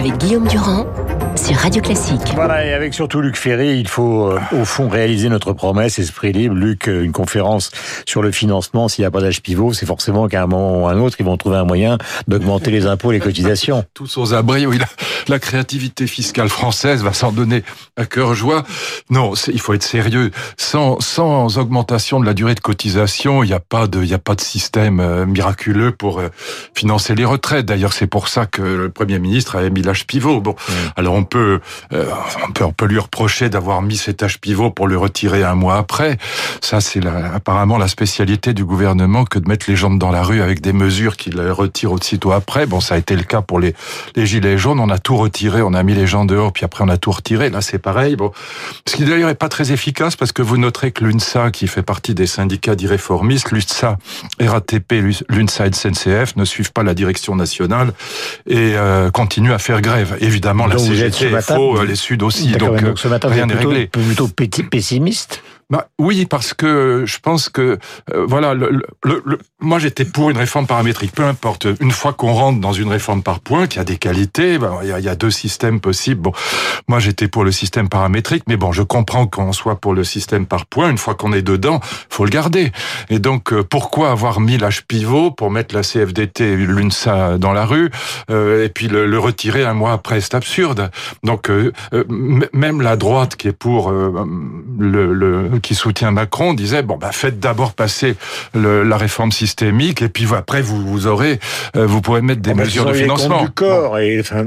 avec Guillaume Durand sur Radio Classique. Voilà, et avec surtout Luc Ferry, il faut euh, au fond réaliser notre promesse, esprit libre. Luc, euh, une conférence sur le financement, s'il n'y a pas d'âge pivot, c'est forcément qu'à un moment ou à un autre, ils vont trouver un moyen d'augmenter les impôts et les cotisations. Tous aux abris, oui, la, créativité fiscale française va s'en donner à cœur joie. Non, il faut être sérieux. Sans, sans augmentation de la durée de cotisation, il n'y a pas de, il a pas de système euh, miraculeux pour financer les retraites. D'ailleurs, c'est pour ça que le Premier ministre avait mis l'âge pivot. Bon, alors on peut, euh, on peut, on peut lui reprocher d'avoir mis cet âge pivot pour le retirer un mois après. Ça, c'est apparemment la spécialité du gouvernement que de mettre les gens dans la rue avec des mesures qu'il retire aussitôt après. Bon, ça a été le cas pour les, les gilets jaunes. On a tout retiré, on a mis les gens dehors, puis après on a tout retiré. Là, c'est pareil. Bon, ce qui d'ailleurs est pas très efficace parce que vous noterez que l'UNSA, qui fait partie des syndicats d'irréformistes, l'UNSA, RATP, l'UNSA et SNCF ne suivent pas la direction nationale et euh, continuent à faire grève. Évidemment, la CGT est faux, les Sud aussi. Donc, donc ce matin, rien n'est réglé. Plutôt pessimiste? Bah, oui, parce que je pense que euh, voilà, le, le, le, moi j'étais pour une réforme paramétrique. Peu importe, une fois qu'on rentre dans une réforme par points, qui a des qualités, bah, il y, a, y, a, deux systèmes possibles. Bon, moi j'étais pour le système paramétrique, mais bon, je comprends qu'on soit pour le système par points. Une fois qu'on est dedans, faut le garder. Et donc, euh, pourquoi avoir mis l'âge pivot pour mettre la CFDT, l'UNSA dans la rue, euh, et puis le, retirer un mois après? C'est absurde. Donc, euh, même la droite qui est pour le, le qui soutient Macron disait bon bah faites d'abord passer le, la réforme systémique et puis après vous vous aurez euh, vous pourrez mettre des mesures de financement. Du corps et enfin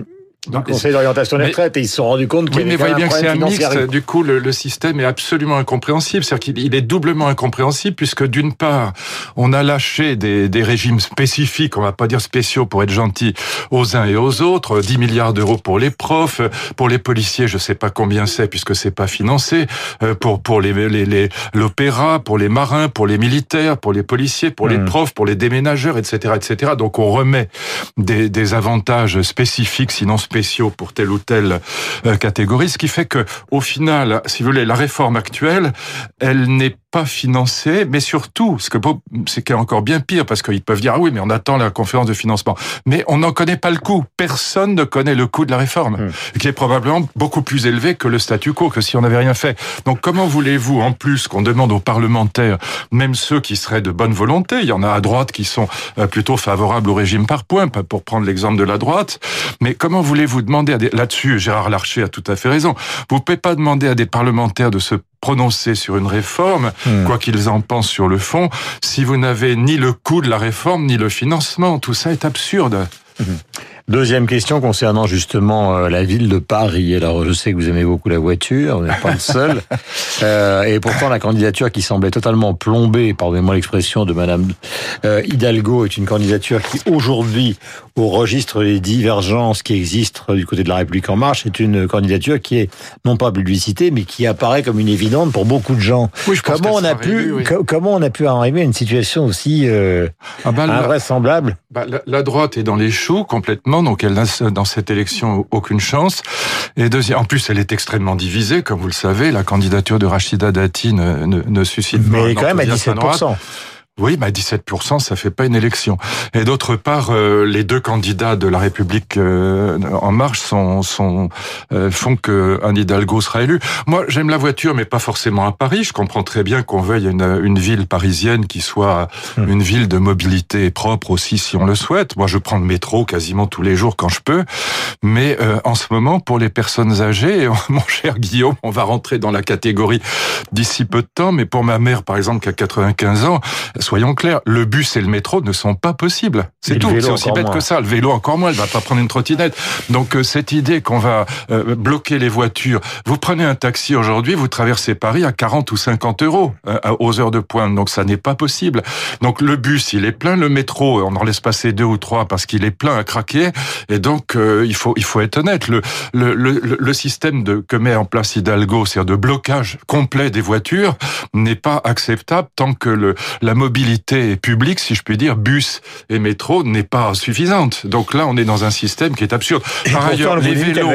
le Conseil d'orientation des retraites et ils se sont rendus compte qu'il oui, mais voyez bien que c'est un mix. Du coup, le, le, système est absolument incompréhensible. C'est-à-dire qu'il est doublement incompréhensible puisque d'une part, on a lâché des, des, régimes spécifiques, on va pas dire spéciaux pour être gentil, aux uns et aux autres. 10 milliards d'euros pour les profs, pour les policiers, je sais pas combien c'est puisque c'est pas financé, euh, pour pour les l'opéra, les, pour les marins, pour les militaires, pour les policiers, pour les hmm. profs, pour les déménageurs, etc., etc. Donc on remet des, des avantages spécifiques, sinon spécifiques spéciaux pour telle ou telle euh, catégorie, ce qui fait que, au final, si vous voulez, la réforme actuelle, elle n'est pas financée, mais surtout, ce que c'est encore bien pire parce qu'ils peuvent dire ah oui, mais on attend la conférence de financement, mais on n'en connaît pas le coût. Personne ne connaît le coût de la réforme, mmh. qui est probablement beaucoup plus élevé que le statu quo, que si on n'avait rien fait. Donc comment voulez-vous, en plus, qu'on demande aux parlementaires, même ceux qui seraient de bonne volonté, il y en a à droite qui sont euh, plutôt favorables au régime par points, pour prendre l'exemple de la droite, mais comment voulez vous demander là-dessus, Gérard Larcher a tout à fait raison, vous ne pouvez pas demander à des parlementaires de se prononcer sur une réforme, hmm. quoi qu'ils en pensent sur le fond, si vous n'avez ni le coût de la réforme, ni le financement. Tout ça est absurde. Hmm. Deuxième question concernant justement euh, la ville de Paris. Alors, je sais que vous aimez beaucoup la voiture, vous n'êtes pas le seul. euh, et pourtant, la candidature qui semblait totalement plombée, pardonnez-moi l'expression de Madame euh, Hidalgo, est une candidature qui, aujourd'hui, au registre des divergences qui existent du côté de la République en marche, est une candidature qui est non pas publicité, mais qui apparaît comme une évidente pour beaucoup de gens. Oui, je comment on a pu, oui. comment on a pu arriver à une situation aussi euh, ah ben, invraisemblable? bah, la, la droite est dans les complètement donc elle n'a dans cette élection aucune chance. Et deuxième, en plus, elle est extrêmement divisée, comme vous le savez. La candidature de Rachida Dati ne, ne, ne suscite Mais pas. Mais quand même à 17%. Oui, bah 17%, ça fait pas une élection. Et d'autre part, euh, les deux candidats de la République euh, en marche sont, sont euh, font que un Hidalgo sera élu. Moi, j'aime la voiture, mais pas forcément à Paris. Je comprends très bien qu'on veuille une, une ville parisienne qui soit hum. une ville de mobilité propre aussi, si on le souhaite. Moi, je prends le métro quasiment tous les jours quand je peux. Mais en ce moment, pour les personnes âgées, mon cher Guillaume, on va rentrer dans la catégorie d'ici peu de temps. Mais pour ma mère, par exemple, qui a 95 ans soyons clairs, le bus et le métro ne sont pas possibles. C'est tout. C'est aussi bête moins. que ça. Le vélo encore moins. Elle va pas prendre une trottinette. Donc euh, cette idée qu'on va euh, bloquer les voitures. Vous prenez un taxi aujourd'hui, vous traversez Paris à 40 ou 50 euros euh, aux heures de pointe. Donc ça n'est pas possible. Donc le bus, il est plein. Le métro, on en laisse passer deux ou trois parce qu'il est plein à craquer. Et donc euh, il faut il faut être honnête. Le le, le, le système de, que met en place Hidalgo, c'est-à-dire de blocage complet des voitures, n'est pas acceptable tant que le la mobilité mobilité publique, si je puis dire, bus et métro, n'est pas suffisante. Donc là, on est dans un système qui est absurde. Par ailleurs, les vélos,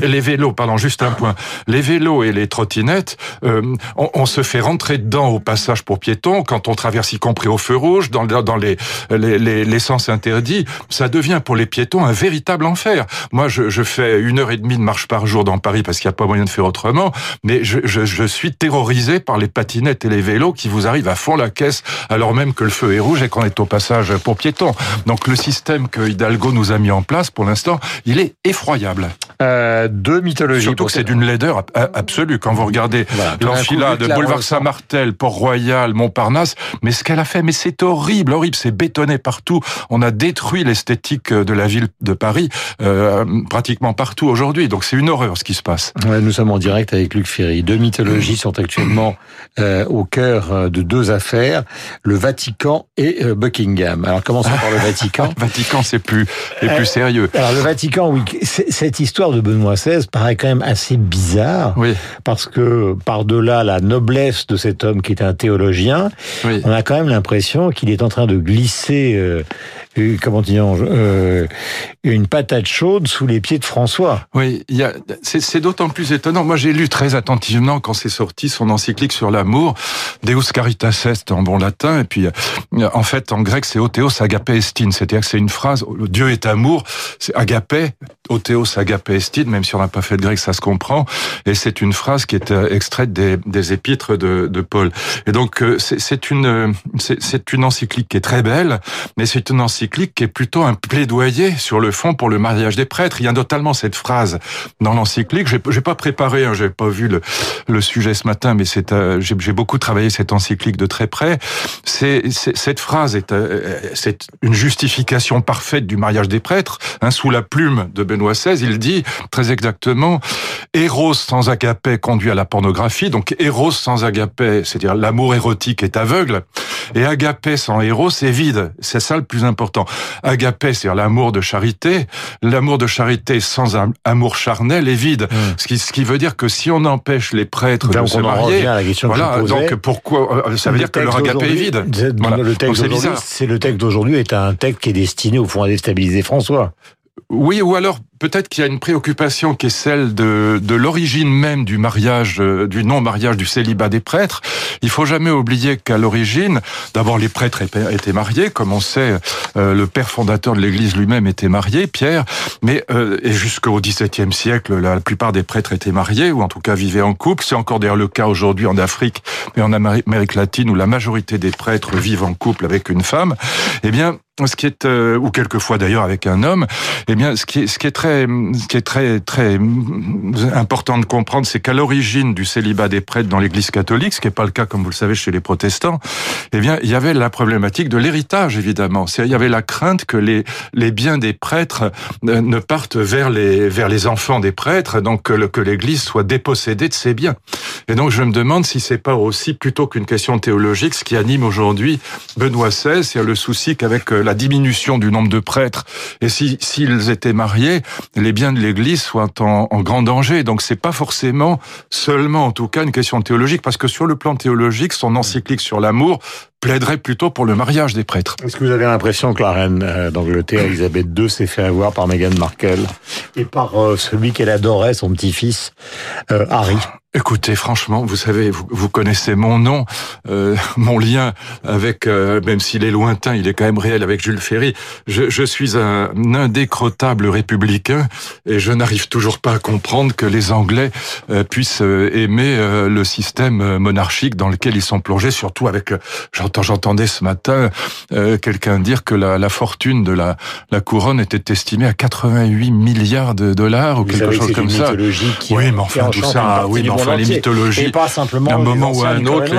les vélos, pardon, juste un point. Les vélos et les trottinettes, euh, on, se fait rentrer dedans au passage pour piétons quand on traverse, y compris au feu rouge, dans, dans les, les, les, les sens interdits. Ça devient pour les piétons un véritable enfer. Moi, je, je fais une heure et demie de marche par jour dans Paris parce qu'il n'y a pas moyen de faire autrement, mais je, je, je suis terrorisé par les patinettes et les vélos qui vous arrivent à fond la caisse alors même que le feu est rouge et qu'on est au passage pour piétons. Donc le système que Hidalgo nous a mis en place, pour l'instant, il est effroyable. Euh, deux mythologies. Surtout que c'est d'une laideur absolue. Quand vous regardez l'enfilade de Boulevard Saint-Martel, Port-Royal, Montparnasse, mais ce qu'elle a fait, mais c'est horrible, horrible, c'est bétonné partout. On a détruit l'esthétique de la ville de Paris euh, pratiquement partout aujourd'hui. Donc c'est une horreur ce qui se passe. Ouais, nous sommes en direct avec Luc Ferry. Deux mythologies sont actuellement euh, au cœur euh, de deux affaires, le Vatican et euh, Buckingham. Alors commençons par le Vatican. Vatican, c'est plus, c'est plus sérieux. Alors le Vatican, oui, cette histoire de Benoît XVI paraît quand même assez bizarre, oui. parce que par-delà la noblesse de cet homme qui est un théologien, oui. on a quand même l'impression qu'il est en train de glisser comment dire, euh, une patate chaude sous les pieds de François. Oui, c'est, d'autant plus étonnant. Moi, j'ai lu très attentivement quand c'est sorti son encyclique sur l'amour, Deus Caritas Est en bon latin, et puis euh, en fait en grec c'est Otheos Agape Estin, c'est-à-dire que c'est une phrase Dieu est amour, c'est Agape, Otheos Agape Estin, même si on n'a pas fait de grec, ça se comprend, et c'est une phrase qui est euh, extraite des, des épîtres de, de Paul. Et donc euh, c'est une c'est, une encyclique qui est très belle, mais c'est une encyclique qui est plutôt un plaidoyer sur le fond pour le mariage des prêtres. Il y a notamment cette phrase dans l'encyclique. J'ai, j'ai pas préparé, hein, j'ai pas vu le, le sujet ce matin, mais c'est euh, j'ai, j'ai beaucoup travaillé cette encyclique de très près. C'est, c'est cette phrase est, euh, c'est une justification parfaite du mariage des prêtres. Hein, sous la plume de Benoît XVI, il dit très exactement Eros sans agapé conduit à la pornographie. Donc Eros sans agapé, c'est-à-dire l'amour érotique est aveugle, et agapé sans Eros est vide. C'est ça le plus important. Agapé, c'est-à-dire l'amour de charité. L'amour de charité sans amour charnel est vide. Hmm. Ce, qui, ce qui veut dire que si on empêche les prêtres de se marier, voilà, donc pourquoi euh, ça veut dire que leur agapé est vide. Le texte c'est le texte d'aujourd'hui est un texte qui est destiné au fond à déstabiliser François. Oui, ou alors peut-être qu'il y a une préoccupation qui est celle de, de l'origine même du mariage, euh, du non-mariage, du célibat des prêtres. Il faut jamais oublier qu'à l'origine, d'abord les prêtres étaient mariés, comme on sait, euh, le père fondateur de l'Église lui-même était marié, Pierre, mais euh, et jusqu'au XVIIe siècle, la, plupart des prêtres étaient mariés ou en tout cas vivaient en couple. C'est encore d'ailleurs le cas aujourd'hui en Afrique et en Amérique latine où la majorité des prêtres vivent en couple avec une femme. Eh bien, ce qui est ou quelquefois d'ailleurs avec un homme, eh bien, ce qui est, ce qui est très ce qui est très très important de comprendre, c'est qu'à l'origine du célibat des prêtres dans l'Église catholique, ce qui n'est pas le cas comme vous le savez chez les protestants, eh bien il y avait la problématique de l'héritage évidemment. Il y avait la crainte que les les biens des prêtres euh, ne partent vers les vers les enfants des prêtres, donc que, que l'Église soit dépossédée de ses biens. Et donc je me demande si c'est pas aussi plutôt qu'une question théologique ce qui anime aujourd'hui Benoît XVI, c'est le souci qu'avec euh, la diminution du nombre de prêtres et si s'ils étaient mariés, les biens de l'Église soient en, en, grand danger. Donc c'est pas forcément seulement, en tout cas, une question théologique, parce que sur le plan théologique, son encyclique sur l'amour plaiderait plutôt pour le mariage des prêtres. Est-ce que vous avez l'impression que la reine euh, d'Angleterre, Elisabeth II, s'est fait avoir par Meghan Markle et par euh, celui qu'elle adorait, son petit-fils, euh, Harry? Écoutez, franchement, vous savez, vous, vous connaissez mon nom, euh, mon lien avec, euh, même s'il est lointain, il est quand même réel avec Jules Ferry. Je, je suis un indécrottable républicain et je n'arrive toujours pas à comprendre que les Anglais euh, puissent aimer le système monarchique dans lequel ils sont plongés, surtout avec, j'entends, j'entendais ce matin quelqu'un dire que la, la, fortune de la, la couronne était estimée à 88 milliards de dollars ou quelque chose comme ça. oui, mais enfin tout ça, oui, mais enfin les mythologies. Et pas simplement un moment ou un autre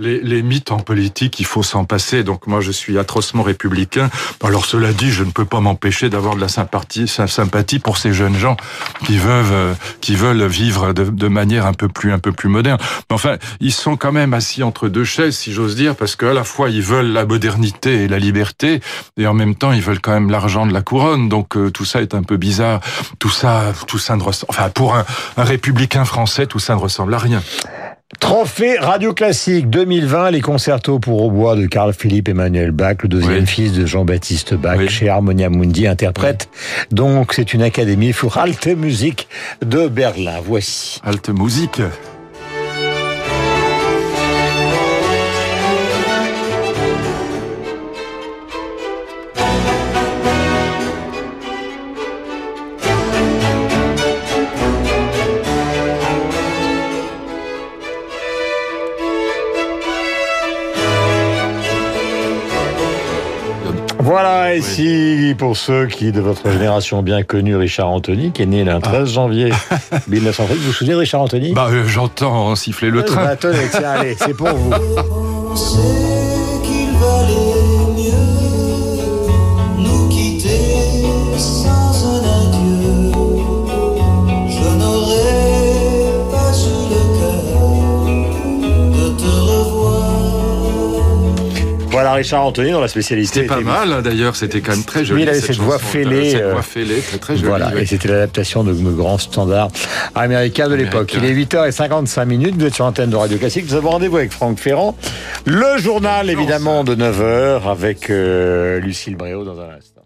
les, les, mythes en politique, il faut s'en passer. Donc moi, je suis atrocement républicain. Alors cela dit, je ne peux pas m'empêcher d'avoir de la sympathie, sympathie pour ces jeunes gens qui veulent, euh, qui veulent vivre de, de, manière un peu plus, un peu plus moderne. Mais enfin, ils sont quand même assis entre deux chaises, si j'ose dire, parce qu'à la fois ils veulent la modernité et la liberté, et en même temps ils veulent quand même l'argent de la couronne. Donc euh, tout ça est un peu bizarre. Tout ça, tout ça ne ressemble. Enfin, pour un, un républicain français, tout ça ne ressemble à rien. Trophée Radio Classique 2020, les concertos pour hautbois de Carl Philippe Emmanuel Bach, le deuxième fils de Jean-Baptiste Bach, chez Harmonia Mundi, interprète. Donc, c'est une académie pour Alte Musique de Berlin. Voici. Alte Musique. Voilà, ici, pour ceux qui, de votre génération, ont bien connu Richard Anthony, qui est né le 13 ah. janvier 1930. Vous vous souvenez de Richard Anthony? Bah, euh, j'entends siffler le train. Bah, tenez, tiens, allez, c'est pour vous. Voilà Richard Anthony dans la spécialité. C'était pas mal hein, d'ailleurs, c'était quand même très joli. il avait cette, voix fêlée. Cette voix fêlée, très, très jolie. Voilà, et c'était l'adaptation de grands standards américains de l'époque. Il est 8h55 minutes, vous êtes sur l'antenne de Radio Classique. Nous avons rendez-vous avec Franck Ferrand. Le journal évidemment de 9h avec euh, Lucille Bréau dans un instant.